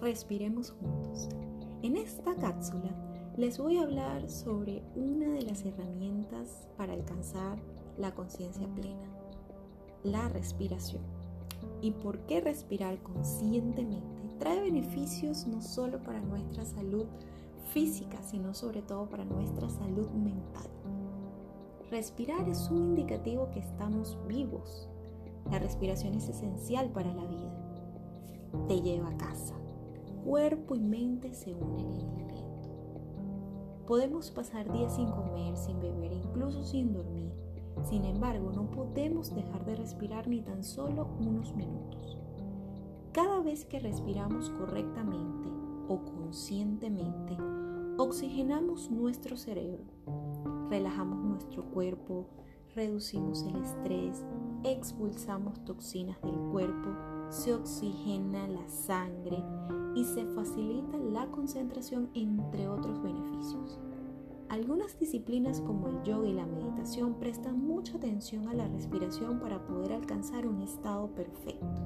respiremos juntos. En esta cápsula les voy a hablar sobre una de las herramientas para alcanzar la conciencia plena, la respiración. ¿Y por qué respirar conscientemente trae beneficios no solo para nuestra salud física, sino sobre todo para nuestra salud mental? Respirar es un indicativo que estamos vivos. La respiración es esencial para la vida. Te lleva a casa, cuerpo y mente se unen en el aliento. Podemos pasar días sin comer, sin beber, incluso sin dormir. Sin embargo, no podemos dejar de respirar ni tan solo unos minutos. Cada vez que respiramos correctamente o conscientemente, oxigenamos nuestro cerebro, relajamos nuestro cuerpo, reducimos el estrés, expulsamos toxinas del cuerpo, se oxigena la sangre y se facilita la concentración entre otros beneficios. Algunas disciplinas como el yoga y la meditación prestan mucha atención a la respiración para poder alcanzar un estado perfecto.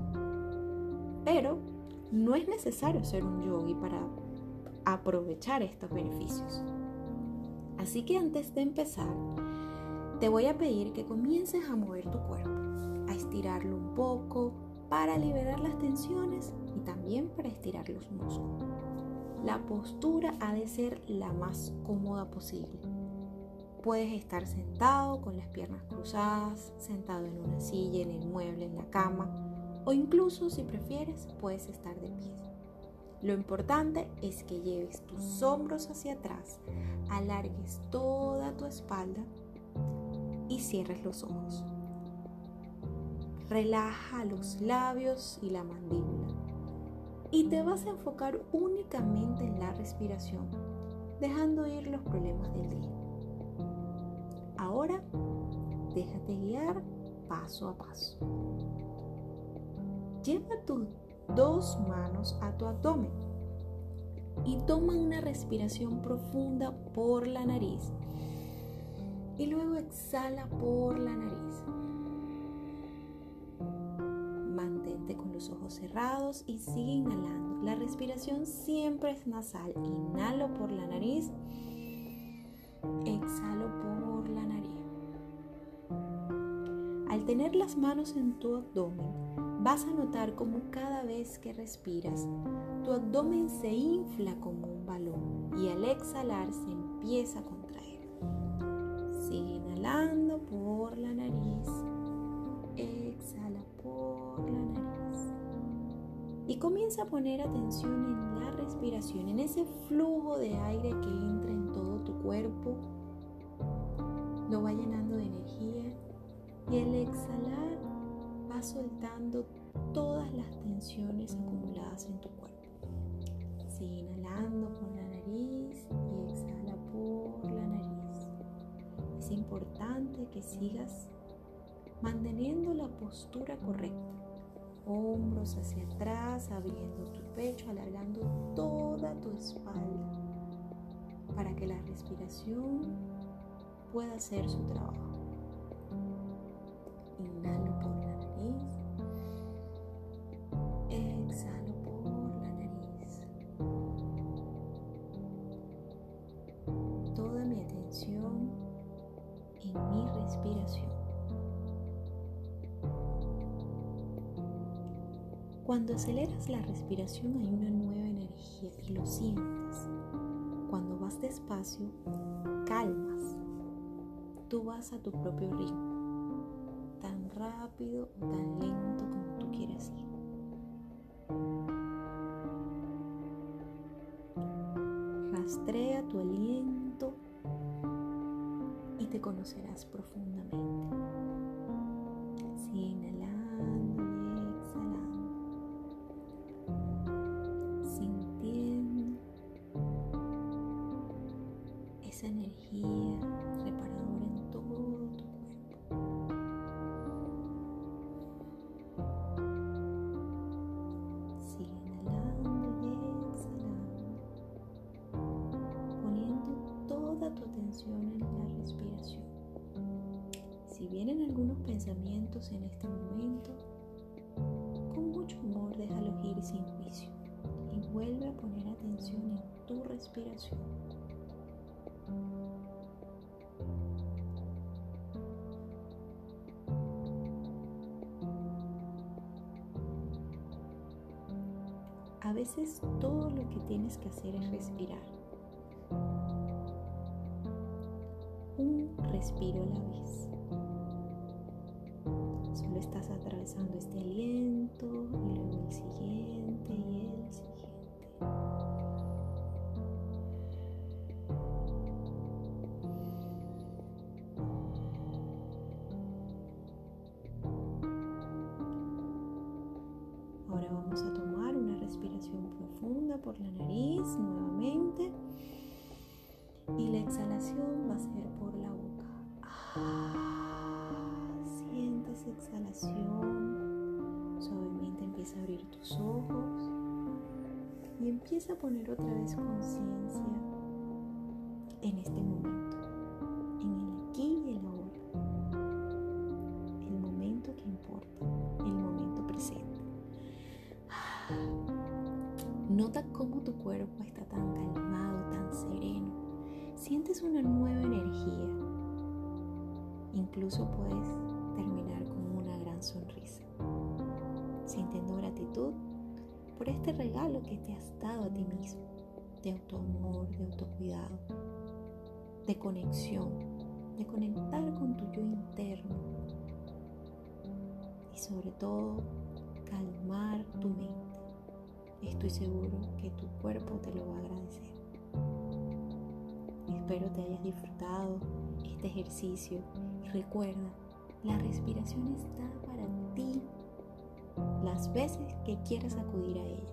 Pero no es necesario ser un yogi para aprovechar estos beneficios. Así que antes de empezar, te voy a pedir que comiences a mover tu cuerpo, a estirarlo un poco para liberar las tensiones y también para estirar los músculos. La postura ha de ser la más cómoda posible. Puedes estar sentado con las piernas cruzadas, sentado en una silla, en el mueble, en la cama o incluso si prefieres puedes estar de pie. Lo importante es que lleves tus hombros hacia atrás, alargues toda tu espalda y cierres los ojos. Relaja los labios y la mandíbula y te vas a enfocar únicamente en la respiración, dejando ir los problemas del día. Ahora, déjate guiar paso a paso. Lleva tus dos manos a tu abdomen y toma una respiración profunda por la nariz y luego exhala por la nariz. Y sigue inhalando. La respiración siempre es nasal. Inhalo por la nariz, exhalo por la nariz. Al tener las manos en tu abdomen, vas a notar como cada vez que respiras, tu abdomen se infla como un balón y al exhalar se empieza a contraer. Sigue inhalando por la nariz, exhala por la nariz y comienza a poner atención en la respiración, en ese flujo de aire que entra en todo tu cuerpo, lo va llenando de energía y al exhalar va soltando todas las tensiones acumuladas en tu cuerpo. Sigue inhalando por la nariz y exhala por la nariz. Es importante que sigas manteniendo la postura correcta hombros hacia atrás, abriendo tu pecho, alargando toda tu espalda para que la respiración pueda hacer su trabajo. Inhalo por la nariz, exhalo por la nariz. Toda mi atención en mi respiración. Cuando aceleras la respiración hay una nueva energía y lo sientes. Cuando vas despacio, calmas. Tú vas a tu propio ritmo, tan rápido o tan lento como tú quieras ir. Rastrea tu aliento y te conocerás profundamente. energía pensamientos en este momento, con mucho amor déjalos ir sin juicio y atención en tu respiración. A veces todo lo que tienes que hacer es respirar. Un respiro a la vez. Estás atravesando este aliento y luego el siguiente y el siguiente. Ahora vamos a tomar una respiración profunda por la nariz nuevamente. Y la exhalación va a ser por la boca. Exhalación. Suavemente empieza a abrir tus ojos. Y empieza a poner otra vez conciencia en este momento. En el aquí y el ahora. El momento que importa. El momento presente. Nota cómo tu cuerpo está tan calmado, tan sereno. Sientes una nueva energía. Incluso puedes terminar gratitud por este regalo que te has dado a ti mismo. De autoamor, de autocuidado, de conexión, de conectar con tu yo interno. Y sobre todo, calmar tu mente. Estoy seguro que tu cuerpo te lo va a agradecer. Espero te hayas disfrutado este ejercicio y recuerda, la respiración está para ti las veces que quieras acudir a ella.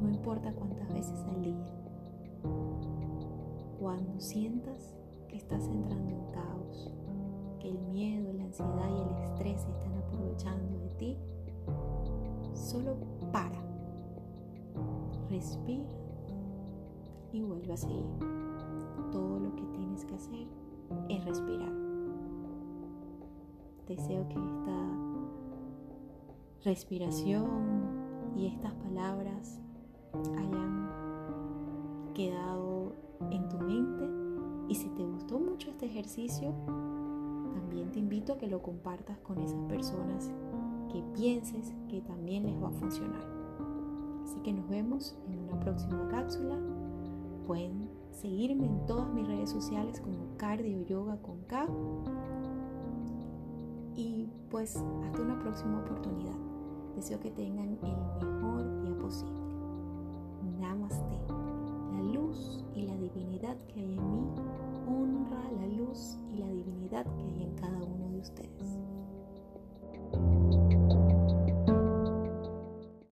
No importa cuántas veces al día. Cuando sientas que estás entrando en caos, que el miedo, la ansiedad y el estrés se están aprovechando de ti, solo para respira y vuelve a seguir. Todo lo que tienes que hacer es respirar. Deseo que esta respiración y estas palabras hayan quedado en tu mente y si te gustó mucho este ejercicio, también te invito a que lo compartas con esas personas que pienses que también les va a funcionar. Así que nos vemos en una próxima cápsula. Pueden seguirme en todas mis redes sociales como Cardio Yoga con K. Y pues hasta una próxima oportunidad. Deseo que tengan el mejor día posible. Namaste. La luz y la divinidad que hay en mí honra la luz y la divinidad que hay en cada uno de ustedes.